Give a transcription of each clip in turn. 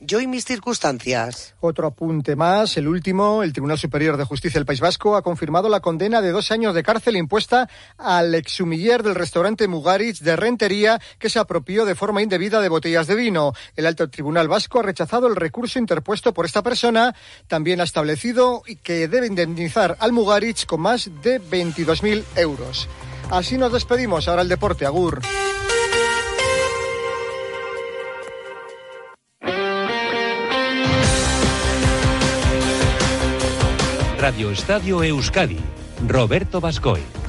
Yo y mis circunstancias. Otro apunte más, el último. El Tribunal Superior de Justicia del País Vasco ha confirmado la condena de dos años de cárcel impuesta al exhumiller del restaurante Mugaritz de Rentería que se apropió de forma indebida de botellas de vino. El Alto Tribunal Vasco ha rechazado el recurso interpuesto por esta persona. También ha establecido que debe indemnizar al Mugaritz con más de 22.000 euros. Así nos despedimos. Ahora el deporte. Agur. Radio Estadio Euskadi, Roberto Bascoy.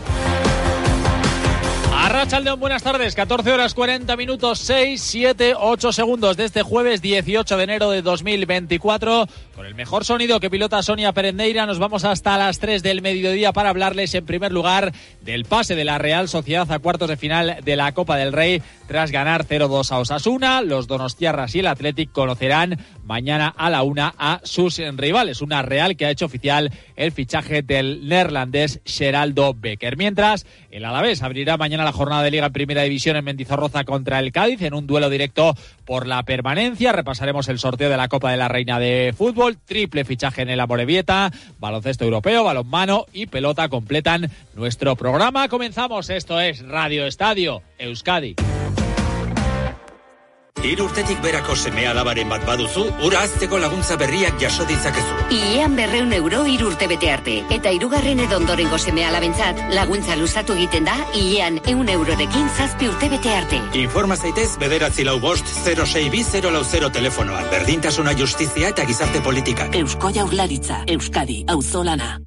Arrachaldeón, buenas tardes. 14 horas 40 minutos, 6, 7, 8 segundos de este jueves 18 de enero de 2024. Con el mejor sonido que pilota Sonia Perendeira, nos vamos hasta las 3 del mediodía para hablarles en primer lugar del pase de la Real Sociedad a cuartos de final de la Copa del Rey tras ganar 0-2 a Osasuna. Los Donostiarras y el Athletic conocerán mañana a la una a sus rivales. Una Real que ha hecho oficial el fichaje del neerlandés Geraldo Becker. Mientras, el Alavés abrirá mañana la jornada de Liga en Primera División en Mendizorroza contra el Cádiz en un duelo directo por la permanencia. Repasaremos el sorteo de la Copa de la Reina de Fútbol. Triple fichaje en el Amorebieta, baloncesto europeo, balonmano y pelota completan nuestro programa. Comenzamos. Esto es Radio Estadio Euskadi. Hiru urtetik berako seme alabaren bat baduzu, ura azteko laguntza berriak jaso ditzakezu. Iean berreun euro hiru urte bete arte. Eta hirugarren edo ondorengo seme alabentzat, laguntza luzatu egiten da, Iean eun eurorekin zazpi urte bete arte. Informa zaitez bederatzi lau bost 06 bi 0 lau 0 telefonoan. Berdintasuna justizia eta gizarte politikak. Eusko jaurlaritza, Euskadi, auzolana.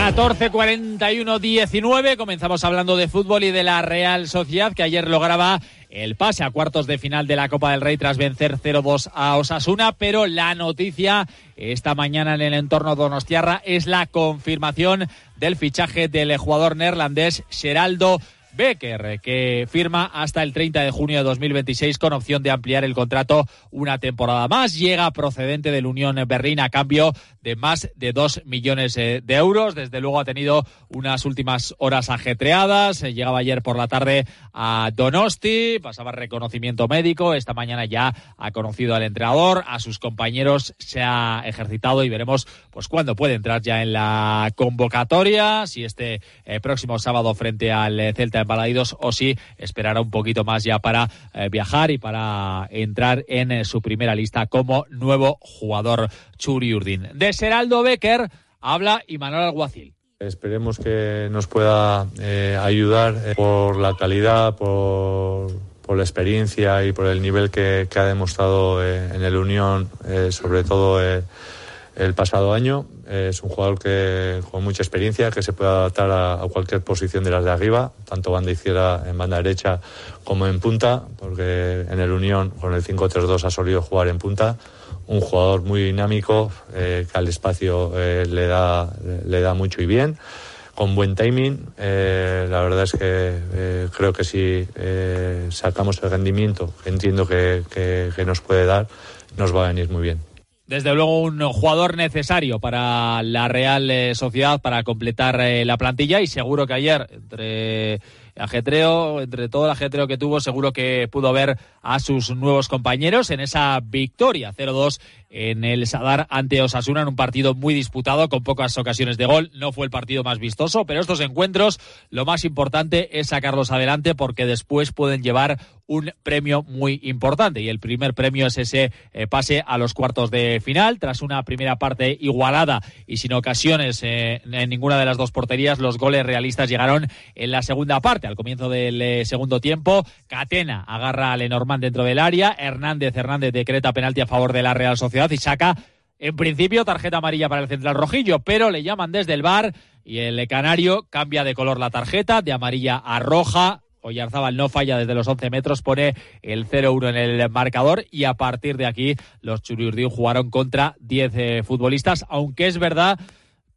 14-41-19. Comenzamos hablando de fútbol y de la Real Sociedad que ayer lograba el pase a cuartos de final de la Copa del Rey tras vencer 0-2 a Osasuna, pero la noticia esta mañana en el entorno Donostiarra es la confirmación del fichaje del jugador neerlandés Geraldo Becker, que firma hasta el 30 de junio de 2026 con opción de ampliar el contrato una temporada más. Llega procedente del Unión Berlín a cambio de más de 2 millones eh, de euros. Desde luego ha tenido unas últimas horas ajetreadas. Eh, llegaba ayer por la tarde a Donosti, pasaba reconocimiento médico. Esta mañana ya ha conocido al entrenador, a sus compañeros, se ha ejercitado y veremos pues cuándo puede entrar ya en la convocatoria, si este eh, próximo sábado frente al Celta en Balaidos o si esperará un poquito más ya para viajar y para entrar en su primera lista como nuevo jugador Churi Urdin. De Seraldo Becker habla Imanol Alguacil. Esperemos que nos pueda eh, ayudar eh, por la calidad, por, por, la experiencia y por el nivel que, que ha demostrado eh, en el Unión, sobre todo el pasado año. Es un jugador que con mucha experiencia, que se puede adaptar a, cualquier posición de las de arriba, tanto banda izquierda, en banda derecha como en punta, porque en el Unión con el 5-3-2 ha solido jugar en punta un jugador muy dinámico eh, que al espacio eh, le, da, le da mucho y bien, con buen timing. Eh, la verdad es que eh, creo que si eh, sacamos el rendimiento que entiendo que, que nos puede dar, nos va a venir muy bien desde luego un jugador necesario para la Real eh, Sociedad para completar eh, la plantilla y seguro que ayer entre ajetreo, entre todo el ajetreo que tuvo, seguro que pudo ver a sus nuevos compañeros en esa victoria 0-2 en el Sadar ante Osasuna en un partido muy disputado con pocas ocasiones de gol. No fue el partido más vistoso, pero estos encuentros lo más importante es sacarlos adelante porque después pueden llevar un premio muy importante. Y el primer premio es ese eh, pase a los cuartos de final. Tras una primera parte igualada y sin ocasiones eh, en ninguna de las dos porterías los goles realistas llegaron en la segunda parte al comienzo del eh, segundo tiempo. Catena agarra a Lenormand dentro del área. Hernández Hernández decreta penalti a favor de la Real Sociedad y saca en principio tarjeta amarilla para el central rojillo pero le llaman desde el bar y el canario cambia de color la tarjeta de amarilla a roja. Oyarzábal no falla desde los 11 metros, pone el 0-1 en el marcador y a partir de aquí los Churiurdín jugaron contra 10 eh, futbolistas, aunque es verdad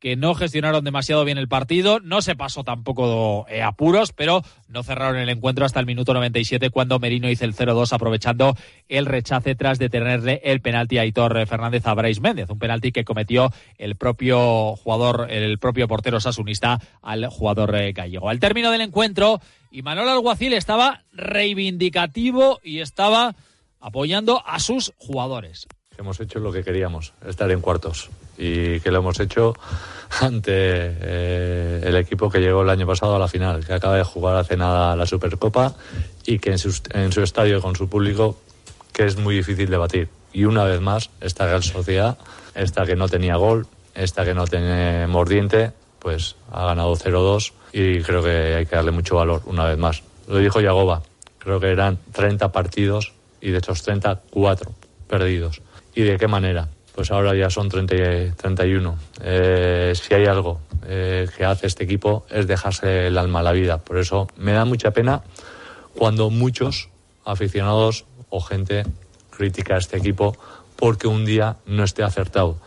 que no gestionaron demasiado bien el partido, no se pasó tampoco eh, apuros, pero no cerraron el encuentro hasta el minuto 97 cuando Merino hizo el 0-2 aprovechando el rechace tras detenerle el penalti a Hitor Fernández a Méndez, un penalti que cometió el propio jugador, el propio portero sasunista al jugador eh, gallego. Al término del encuentro, Imanol Alguacil estaba reivindicativo y estaba apoyando a sus jugadores hemos hecho lo que queríamos, estar en cuartos. Y que lo hemos hecho ante eh, el equipo que llegó el año pasado a la final, que acaba de jugar hace nada la Supercopa y que en su, en su estadio con su público, que es muy difícil de batir. Y una vez más, esta Real Sociedad, esta que no tenía gol, esta que no tiene mordiente, pues ha ganado 0-2 y creo que hay que darle mucho valor una vez más. Lo dijo Yagoba, creo que eran 30 partidos y de esos 30, 4 perdidos. ¿Y de qué manera? Pues ahora ya son 30, 31. Eh, si hay algo eh, que hace este equipo es dejarse el alma a la vida. Por eso me da mucha pena cuando muchos aficionados o gente critica a este equipo porque un día no esté acertado.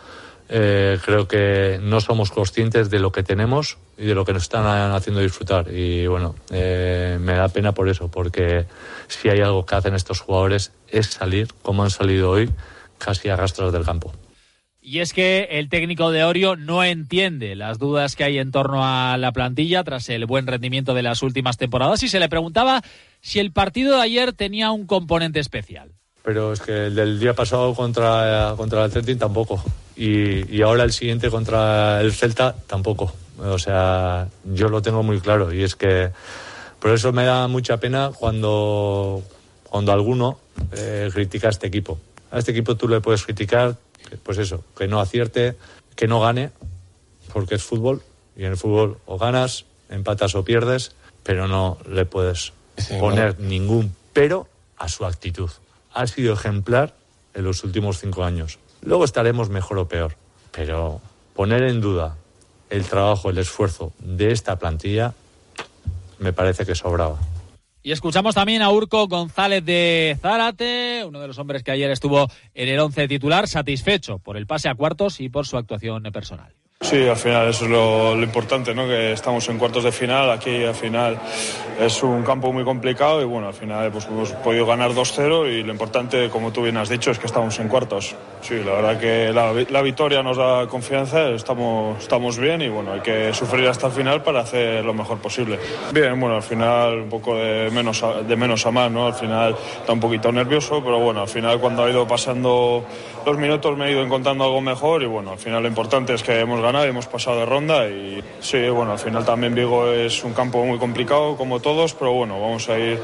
Eh, creo que no somos conscientes de lo que tenemos y de lo que nos están haciendo disfrutar. Y bueno, me da pena por eso, porque si hay algo que hacen estos jugadores es salir, como han salido hoy, casi a rastros del campo. Y es que el técnico de Orio no entiende las dudas que hay en torno a la plantilla tras el buen rendimiento de las últimas temporadas y se le preguntaba si el partido de ayer tenía un componente especial. Pero es que el del día pasado contra, contra el Celtic tampoco. Y, y ahora el siguiente contra el Celta tampoco. O sea, yo lo tengo muy claro. Y es que por eso me da mucha pena cuando, cuando alguno eh, critica a este equipo a este equipo tú le puedes criticar, pues eso, que no acierte, que no gane, porque es fútbol y en el fútbol o ganas, empatas o pierdes, pero no le puedes poner ningún pero a su actitud. Ha sido ejemplar en los últimos cinco años. Luego estaremos mejor o peor, pero poner en duda el trabajo, el esfuerzo de esta plantilla me parece que sobraba. Y escuchamos también a Urco González de Zárate, uno de los hombres que ayer estuvo en el once titular, satisfecho por el pase a cuartos y por su actuación personal. Sí, al final eso es lo, importante, ¿no? que estamos en cuartos de final, aquí al final es un campo muy complicado y bueno, al final pues, hemos podido ganar 2-0 y lo importante, como tú bien has dicho, es que estamos en cuartos. Sí, la verdad que la, victoria nos da confianza, estamos, estamos bien y bueno, hay que sufrir hasta el final para hacer lo mejor posible. Bien, bueno, al final un poco de menos a, de menos a más, ¿no? Al final está un poquito nervioso, pero bueno, al final cuando ha ido pasando los minutos me he ido encontrando algo mejor y bueno, al final lo importante es que hemos ganado, hemos pasado de ronda y sí, bueno, al final también Vigo es un campo muy complicado como todos, pero bueno, vamos a ir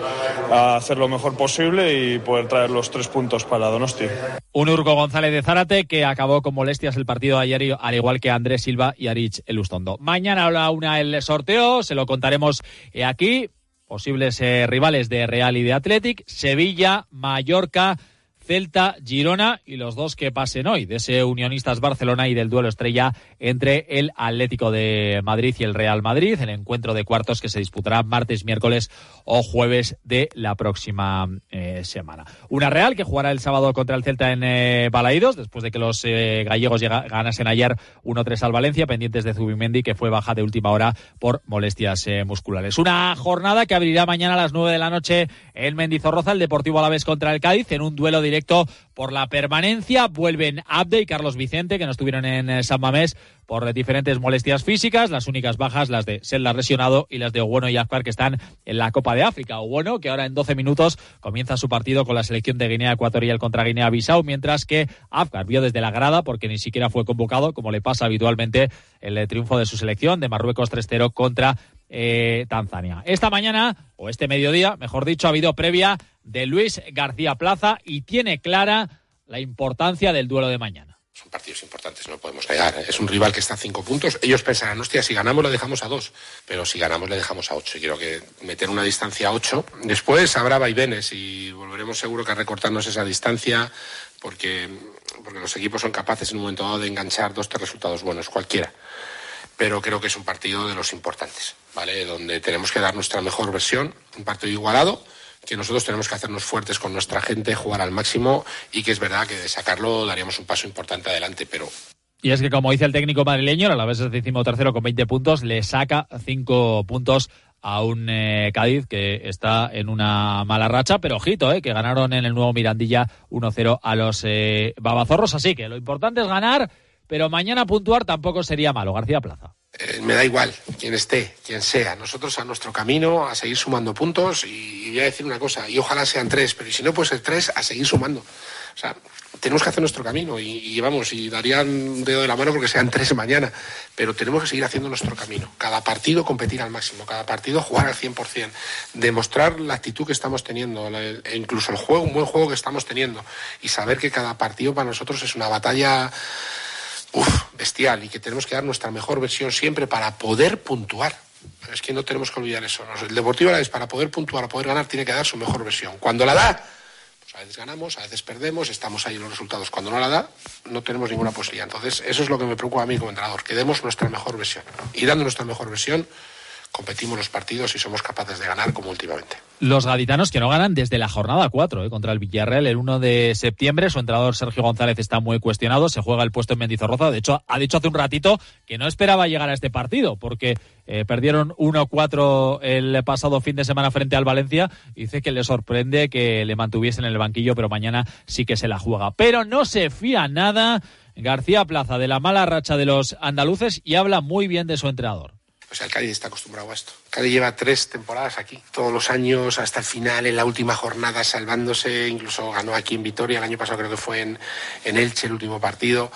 a hacer lo mejor posible y poder traer los tres puntos para Donosti. Un Urco González de Zárate que acabó con molestias el partido ayer, al igual que Andrés Silva y Arich Elustondo. Mañana a la una el sorteo, se lo contaremos eh, aquí. Posibles eh, rivales de Real y de Athletic, Sevilla, Mallorca, Celta, Girona y los dos que pasen hoy, de ese Unionistas Barcelona y del duelo estrella entre el Atlético de Madrid y el Real Madrid, el encuentro de cuartos que se disputará martes, miércoles o jueves de la próxima eh, semana. Una Real que jugará el sábado contra el Celta en eh, Balaídos, después de que los eh, gallegos ganasen ayer 1-3 al Valencia, pendientes de Zubimendi, que fue baja de última hora por molestias musculares. Una jornada que abrirá mañana a las 9 de la noche en Mendizorroza, el Deportivo Alavés contra el Cádiz, en un duelo directo por la permanencia. Vuelven Abde y Carlos Vicente, que no estuvieron en eh, San Mamés por diferentes molestias físicas. Las únicas bajas, las de Selda lesionado y las de Ogueno y Azcar, que están en la Copa de África. Ogueno, que ahora en 12 minutos comienza su partido con la selección de Guinea Ecuatorial contra Guinea-Bissau, mientras que Afkar vio desde la grada, porque ni siquiera fue convocado, como le pasa habitualmente, el eh, triunfo de su selección de Marruecos 3-0 contra eh, Tanzania. Esta mañana, o este mediodía, mejor dicho, ha habido previa de Luis García Plaza y tiene clara la importancia del duelo de mañana. Son partidos importantes, no podemos negar. Es un rival que está a cinco puntos. Ellos pensarán, hostia, si ganamos le dejamos a dos, pero si ganamos le dejamos a ocho. Y creo que meter una distancia a ocho. Después habrá vaivenes y volveremos seguro que a recortarnos esa distancia porque, porque los equipos son capaces en un momento dado de enganchar dos, tres resultados buenos, cualquiera pero creo que es un partido de los importantes, ¿vale? Donde tenemos que dar nuestra mejor versión, un partido igualado, que nosotros tenemos que hacernos fuertes con nuestra gente, jugar al máximo y que es verdad que de sacarlo daríamos un paso importante adelante, pero Y es que, como dice el técnico madrileño, a la vez es tercero con 20 puntos, le saca 5 puntos a un eh, Cádiz que está en una mala racha, pero ojito, eh, que ganaron en el nuevo Mirandilla 1-0 a los eh, Babazorros. Así que lo importante es ganar, pero mañana puntuar tampoco sería malo. García Plaza. Eh, me da igual quién esté, quién sea. Nosotros a nuestro camino, a seguir sumando puntos y, voy a decir una cosa, y ojalá sean tres, pero si no puede ser tres, a seguir sumando. O sea, tenemos que hacer nuestro camino y, vamos, y darían un dedo de la mano porque sean tres mañana, pero tenemos que seguir haciendo nuestro camino. Cada partido competir al máximo, cada partido jugar al 100%, demostrar la actitud que estamos teniendo, incluso el juego, un buen juego que estamos teniendo y saber que cada partido para nosotros es una batalla uf, bestial y que tenemos que dar nuestra mejor versión siempre para poder puntuar. Es que no tenemos que olvidar eso. El Deportivo Alavés para poder puntuar, para poder ganar, tiene que dar su mejor versión. Cuando la da, pues a veces ganamos, a veces perdemos, estamos ahí en los resultados. Cuando no la da, no tenemos ninguna posibilidad. Entonces, eso es lo que me preocupa a mí como entrenador, que demos nuestra mejor versión. Y dando nuestra mejor versión, competimos los partidos y somos capaces de ganar como últimamente. Los gaditanos que no ganan desde la jornada 4 eh, contra el Villarreal el 1 de septiembre. Su entrenador Sergio González está muy cuestionado. Se juega el puesto en Mendizorroza. De hecho, ha dicho hace un ratito que no esperaba llegar a este partido porque eh, perdieron 1-4 el pasado fin de semana frente al Valencia. Dice que le sorprende que le mantuviesen en el banquillo, pero mañana sí que se la juega. Pero no se fía nada García Plaza de la mala racha de los andaluces y habla muy bien de su entrenador. O sea, el Cádiz está acostumbrado a esto. Cádiz lleva tres temporadas aquí, todos los años, hasta el final, en la última jornada, salvándose, incluso ganó aquí en Vitoria, el año pasado creo que fue en, en Elche el último partido.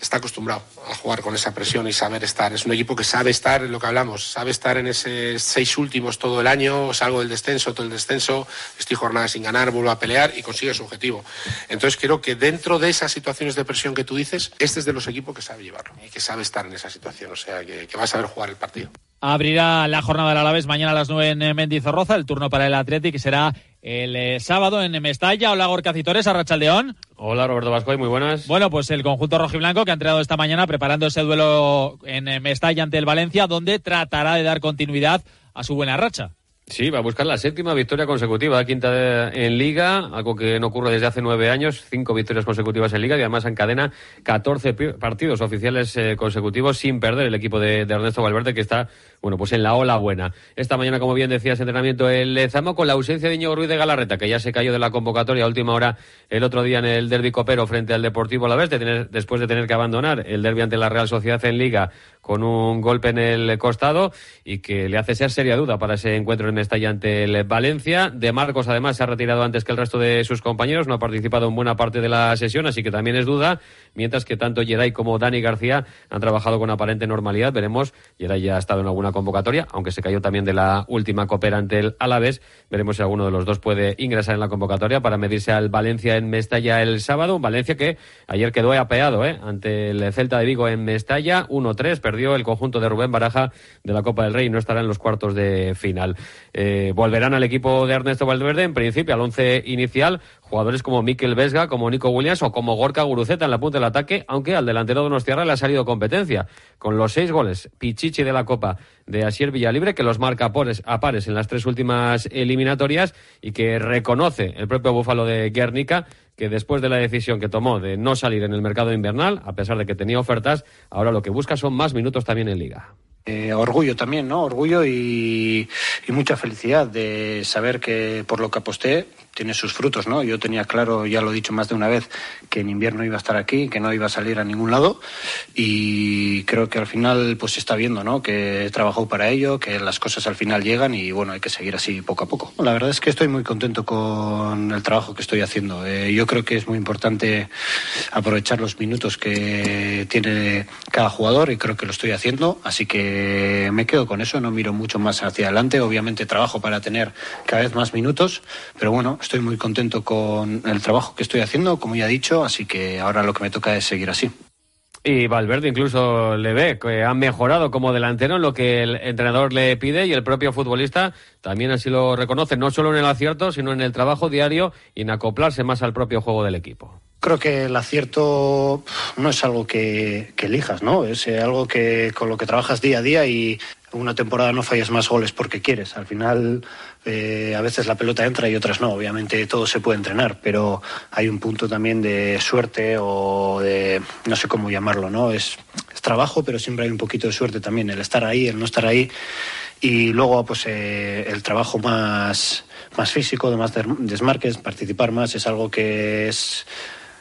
Está acostumbrado a jugar con esa presión y saber estar. Es un equipo que sabe estar en lo que hablamos, sabe estar en esos seis últimos todo el año, salgo del descenso, todo el descenso, estoy jornada sin ganar, vuelvo a pelear y consigue su objetivo. Entonces creo que dentro de esas situaciones de presión que tú dices, este es de los equipos que sabe llevarlo y que sabe estar en esa situación, o sea, que va a saber jugar el partido. Abrirá la jornada del Alavés mañana a las 9 en Mendizorroza. El turno para el Athletic será el eh, sábado en Mestalla. Hola, Gorka Citores, Arrachaldeón. Hola, Roberto Vascoy, muy buenas. Bueno, pues el conjunto rojiblanco que ha entrenado esta mañana preparando ese duelo en eh, Mestalla ante el Valencia, donde tratará de dar continuidad a su buena racha. Sí, va a buscar la séptima victoria consecutiva, quinta en Liga, algo que no ocurre desde hace nueve años, cinco victorias consecutivas en Liga y además encadena 14 pi- partidos oficiales eh, consecutivos sin perder el equipo de Ernesto Valverde, que está, bueno, pues en la ola buena. Esta mañana, como bien decías, entrenamiento el Lezama con la ausencia de Íñigo Ruiz de Galarreta, que ya se cayó de la convocatoria a última hora el otro día en el derbi copero frente al Deportivo Alavés, de después de tener que abandonar el derbi ante la Real Sociedad en Liga con un golpe en el costado y que le hace ser seria duda para ese encuentro en Mestalla ante el Valencia. De Marcos, además, se ha retirado antes que el resto de sus compañeros, no ha participado en buena parte de la sesión, así que también es duda, mientras que tanto Geray como Dani García han trabajado con aparente normalidad. Veremos, Geray ya ha estado en alguna convocatoria, aunque se cayó también de la última copera ante el Alavés. Veremos si alguno de los dos puede ingresar en la convocatoria para medirse al Valencia en Mestalla el sábado. Un Valencia que ayer quedó apeado ¿eh? ante el Celta de Vigo en Mestalla, 1-3, perdió el conjunto de Rubén Baraja de la Copa del Rey y no estará en los cuartos de final. Eh, volverán al equipo de Ernesto Valverde, en principio al once inicial, jugadores como Mikel Vesga, como Nico Williams o como Gorka Guruceta en la punta del ataque, aunque al delantero de Donostiarra le ha salido competencia. Con los seis goles, Pichichi de la Copa de Asier Villalibre, que los marca a pares, en las tres últimas eliminatorias y que reconoce el propio Búfalo de Guernica que después de la decisión que tomó de no salir en el mercado invernal, a pesar de que tenía ofertas, ahora lo que busca son más minutos también en liga. Eh, orgullo también, ¿no? Orgullo y, mucha felicidad de saber que por lo que aposté tiene sus frutos, ¿no? Yo tenía claro, ya lo he dicho más de una vez, que en invierno iba a estar aquí, que no iba a salir a ningún lado y creo que al final pues se está viendo, ¿no? Que he trabajado para ello, que las cosas al final llegan y bueno, hay que seguir así poco a poco. La verdad es que estoy muy contento con el trabajo que estoy haciendo. Eh, yo creo que es muy importante aprovechar los minutos que tiene cada jugador y creo que lo estoy haciendo, así que me quedo con eso, no miro mucho más hacia adelante. Obviamente trabajo para tener cada vez más minutos, pero bueno, estoy muy contento con el trabajo que estoy haciendo, como ya he dicho, así que ahora lo que me toca es seguir así. Y Valverde incluso le ve que ha mejorado como delantero en lo que el entrenador le pide y el propio futbolista también así lo reconoce, no solo en el acierto, sino en el trabajo diario y en acoplarse más al propio juego del equipo. Creo que el acierto no es algo que, elijas, ¿no? Es eh, algo que con lo que trabajas día a día y una temporada no fallas más goles porque quieres. Al final, eh, a veces la pelota entra y otras no. Obviamente todo se puede entrenar, pero hay un punto también de suerte o de, no sé cómo llamarlo, ¿no? Es, es trabajo, pero siempre hay un poquito de suerte también, el estar ahí, el no estar ahí. Y luego, pues, eh, el trabajo más, más físico, de más desmarques, participar más, es algo que es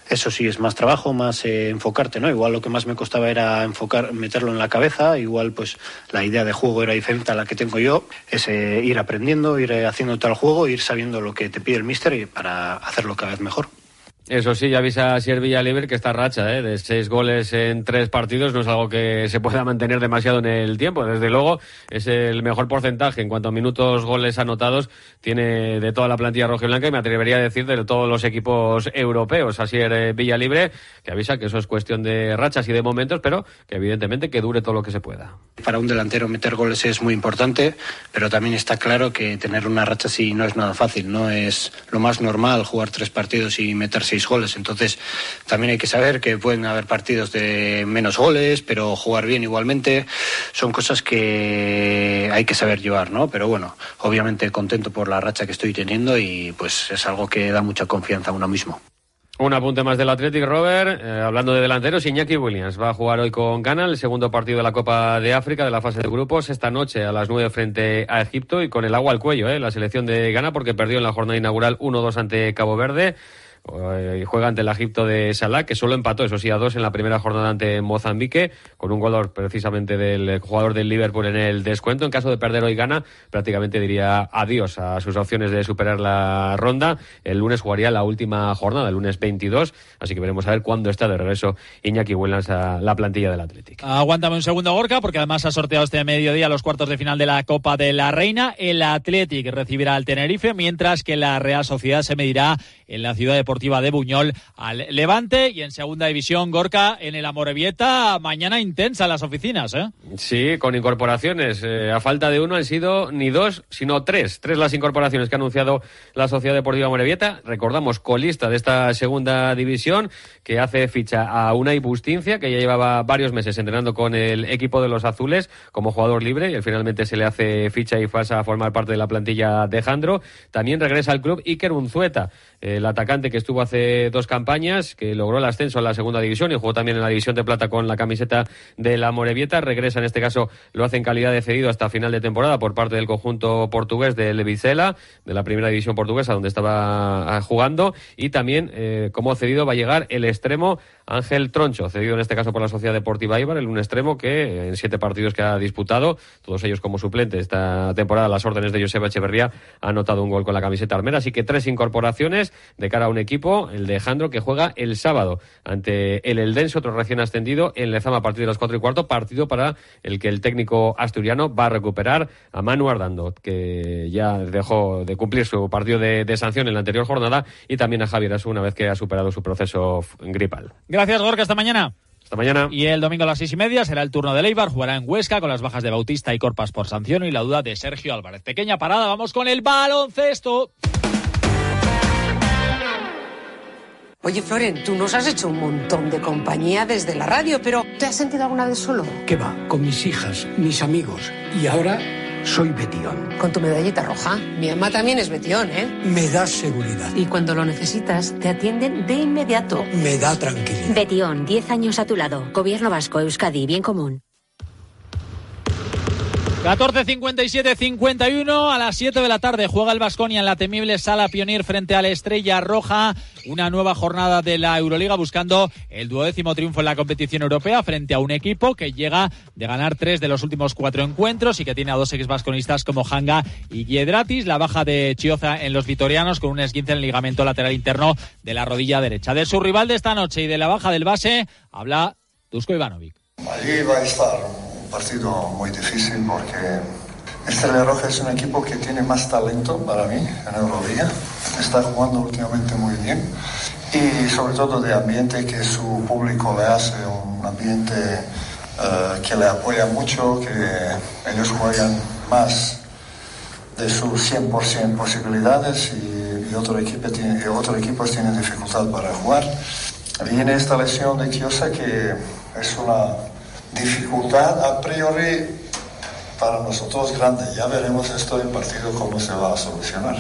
eso sí es más trabajo, más eh, enfocarte, ¿no? Igual lo que más me costaba era enfocar, meterlo en la cabeza, igual pues la idea de juego era diferente a la que tengo yo, es eh, ir aprendiendo, ir eh, haciendo tal juego, ir sabiendo lo que te pide el míster y para hacerlo cada vez mejor. Eso sí, ya avisa Sier Villalibre que esta racha ¿eh? de seis goles en tres partidos no es algo que se pueda mantener demasiado en el tiempo. Desde luego, es el mejor porcentaje en cuanto a minutos goles anotados tiene de toda la plantilla roja y blanca y me atrevería a decir de todos los equipos europeos. Asier eh, Villalibre, que avisa que eso es cuestión de rachas y de momentos, pero que evidentemente que dure todo lo que se pueda. Para un delantero meter goles es muy importante, pero también está claro que tener una racha sí no es nada fácil. No es lo más normal jugar tres partidos y meter goles. Entonces, también hay que saber que pueden haber partidos de menos goles, pero jugar bien igualmente. Son cosas que hay que saber llevar, ¿no? Pero bueno, obviamente contento por la racha que estoy teniendo y pues es algo que da mucha confianza a uno mismo. Un apunte más del Athletic, Robert. Eh, hablando de delanteros, Iñaki Williams va a jugar hoy con Ghana el segundo partido de la Copa de África de la fase de grupos esta noche a las 9 frente a Egipto y con el agua al cuello, eh, la selección de Ghana porque perdió en la jornada inaugural 1-2 ante Cabo Verde. Eh, juega ante el Egipto de Salah, que solo empató, eso sí, a dos en la primera jornada ante Mozambique, con un gol precisamente del jugador del Liverpool en el descuento. En caso de perder hoy gana, prácticamente diría adiós a sus opciones de superar la ronda. El lunes jugaría la última jornada, el lunes 22, así que veremos a ver cuándo está de regreso Iñaki Williams a la plantilla del Atlético. Aguántame un segundo, Gorka, porque además ha sorteado este mediodía los cuartos de final de la Copa de la Reina. El Athletic recibirá al Tenerife, mientras que la Real Sociedad se medirá en la ciudad de Buñol al Levante. Y en segunda división Gorka en el Amorebieta mañana intensa en las oficinas ¿eh? sí con incorporaciones. Eh, a falta de uno han sido ni dos sino tres. Tres las incorporaciones que ha anunciado la Sociedad Deportiva Amorebieta. Recordamos colista de esta segunda división que hace ficha a Unai Bustincia que ya llevaba varios meses entrenando con el equipo de los azules como jugador libre y finalmente se le hace ficha y pasa a formar parte de la plantilla de Jandro. También regresa al club Iker Unzueta el atacante que estuvo hace dos campañas, que logró el ascenso a la segunda división y jugó también en la división de plata con la camiseta de la Morevieta. Regresa en este caso, lo hace en calidad de cedido hasta final de temporada por parte del conjunto portugués de Levicela, de la primera división portuguesa donde estaba ah, jugando. Y también, eh, como cedido, va a llegar el extremo Ángel Troncho, cedido en este caso por la Sociedad Deportiva Ibar, el un extremo que en siete partidos que ha disputado, todos ellos como suplente esta temporada, las órdenes de Joseba Echeverría, ha anotado un gol con la camiseta armera. Así que tres incorporaciones de cara a un equipo, el de Jandro, que juega el sábado ante el Eldense, otro recién ascendido, en Lezama a partir de las cuatro y cuarto, partido para el que el técnico asturiano va a recuperar a Manu Ardando, que ya dejó de cumplir su partido de, sanción en la anterior jornada, y también a Javier Asu una vez que ha superado su proceso gripal. Gracias, Gorka. Hasta mañana. Hasta mañana. Y el domingo a las seis y media será el turno de Leibar. Jugará en Huesca con las bajas de Bautista y Corpas por sanción y la duda de Sergio Álvarez. Pequeña parada. Vamos con el baloncesto. Oye, Floren, tú nos has hecho un montón de compañía desde la radio, pero ¿te has sentido alguna vez solo? ¿Qué va? Con mis hijas, mis amigos. Y ahora soy Betión. Con tu medallita roja. Mi mamá también es Betión, ¿eh? Me da seguridad. Y cuando lo necesitas, te atienden de inmediato. Me da tranquilidad. Betión, 10 años a tu lado. Gobierno Vasco, Euskadi, bien común. 14.57-51 a las 7 de la tarde juega el Vasconia en la temible Sala Pionir frente a la Estrella Roja. Una nueva jornada de la Euroliga buscando el duodécimo triunfo en la competición europea frente a un equipo que llega de ganar tres de los últimos cuatro encuentros y que tiene a dos ex vasconistas como Hanga y Giedratis. La baja de Chioza en los vitorianos con un esguince en el ligamento lateral interno de la rodilla derecha. De su rival de esta noche y de la baja del base habla Dusko Ivanovic. Allí va a estar partido muy difícil porque Estrella Roja es un equipo que tiene más talento para mí en Euroliga. Está jugando últimamente muy bien y sobre todo de ambiente que su público le hace, un ambiente eh, que le apoya mucho, que ellos juegan más de sus 100% posibilidades y, y otro equipo tiene, otros equipos tienen dificultad para jugar. Viene esta lesión de Kiosa que es una dificultad a priori para nosotros grande. Ya veremos esto en partido cómo se va a solucionar.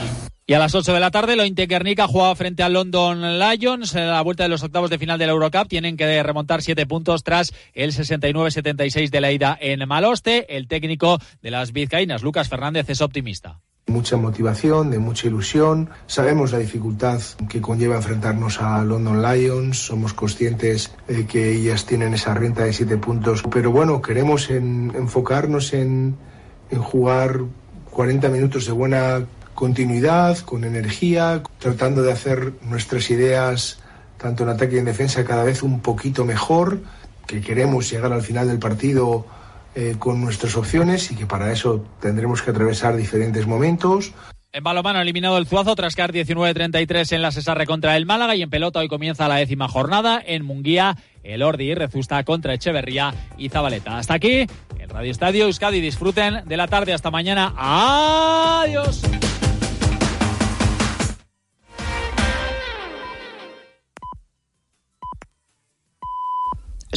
Y a las 8 de la tarde, lo Guernica jugaba frente al London Lions en la vuelta de los octavos de final de la Eurocup. Tienen que remontar siete puntos tras el 69-76 de la ida en Maloste. El técnico de las vizcaínas, Lucas Fernández, es optimista mucha motivación, de mucha ilusión. Sabemos la dificultad que conlleva enfrentarnos a London Lions, somos conscientes de que ellas tienen esa renta de siete puntos, pero bueno, queremos enfocarnos en, en jugar 40 minutos de buena continuidad, con energía, tratando de hacer nuestras ideas, tanto en ataque y en defensa, cada vez un poquito mejor, que queremos llegar al final del partido eh, con nuestras opciones y que para eso tendremos que atravesar diferentes momentos. En balomano eliminado el Zuazo tras caer 19-33 en la Cesarre contra el Málaga y en pelota hoy comienza la décima jornada en Munguía. El Ordi Rezusta contra Echeverría y Zabaleta. Hasta aquí el Radio Estadio Euskadi. Disfruten de la tarde. Hasta mañana. Adiós.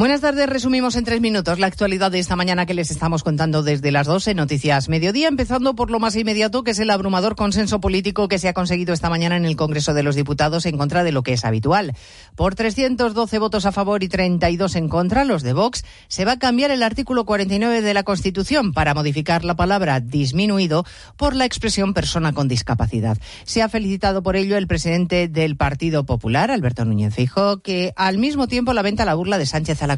Buenas tardes, resumimos en tres minutos la actualidad de esta mañana que les estamos contando desde las 12 Noticias Mediodía, empezando por lo más inmediato, que es el abrumador consenso político que se ha conseguido esta mañana en el Congreso de los Diputados en contra de lo que es habitual. Por 312 votos a favor y 32 en contra, los de Vox, se va a cambiar el artículo 49 de la Constitución para modificar la palabra disminuido por la expresión persona con discapacidad. Se ha felicitado por ello el presidente del Partido Popular, Alberto Núñez Fijo, que al mismo tiempo lamenta la burla de Sánchez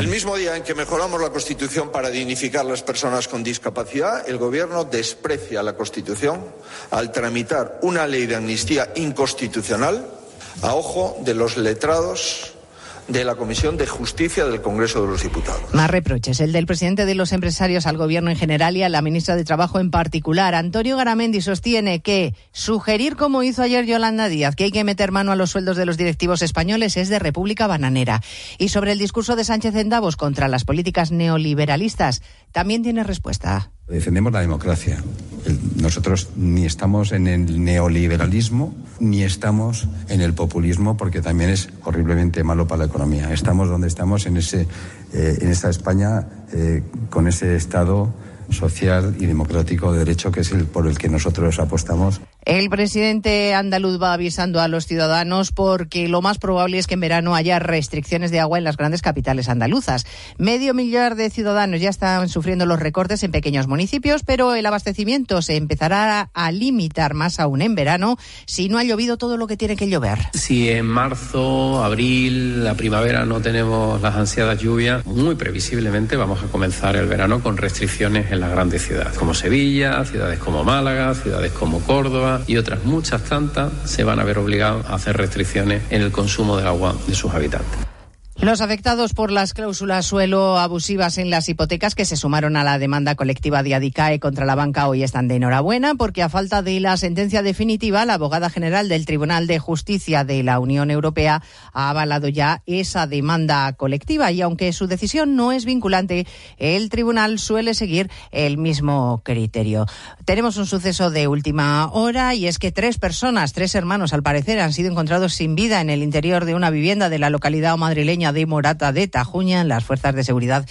El mismo día en que mejoramos la Constitución para dignificar a las personas con discapacidad, el Gobierno desprecia la Constitución al tramitar una ley de amnistía inconstitucional a ojo de los letrados de la Comisión de Justicia del Congreso de los Diputados. Más reproches, el del presidente de los empresarios al Gobierno en general y a la ministra de Trabajo en particular. Antonio Garamendi sostiene que sugerir, como hizo ayer Yolanda Díaz, que hay que meter mano a los sueldos de los directivos españoles es de República Bananera. Y sobre el discurso de Sánchez en Davos contra las políticas neoliberalistas, también tiene respuesta. Defendemos la democracia. Nosotros ni estamos en el neoliberalismo ni estamos en el populismo porque también es horriblemente malo para la economía. Estamos donde estamos en ese eh, en esta España eh, con ese estado social y democrático de derecho que es el por el que nosotros apostamos. El presidente andaluz va avisando a los ciudadanos porque lo más probable es que en verano haya restricciones de agua en las grandes capitales andaluzas. Medio millar de ciudadanos ya están sufriendo los recortes en pequeños municipios, pero el abastecimiento se empezará a limitar más aún en verano si no ha llovido todo lo que tiene que llover. Si en marzo, abril, la primavera no tenemos las ansiadas lluvias, muy previsiblemente vamos a comenzar el verano con restricciones en las grandes ciudades, como Sevilla, ciudades como Málaga, ciudades como Córdoba y otras muchas tantas se van a ver obligados a hacer restricciones en el consumo de agua de sus habitantes. Los afectados por las cláusulas suelo abusivas en las hipotecas que se sumaron a la demanda colectiva de Adicae contra la banca hoy están de enhorabuena porque a falta de la sentencia definitiva, la abogada general del Tribunal de Justicia de la Unión Europea ha avalado ya esa demanda colectiva y aunque su decisión no es vinculante, el tribunal suele seguir el mismo criterio. Tenemos un suceso de última hora y es que tres personas, tres hermanos al parecer, han sido encontrados sin vida en el interior de una vivienda de la localidad madrileña de Morata de Tajuña. Las fuerzas de seguridad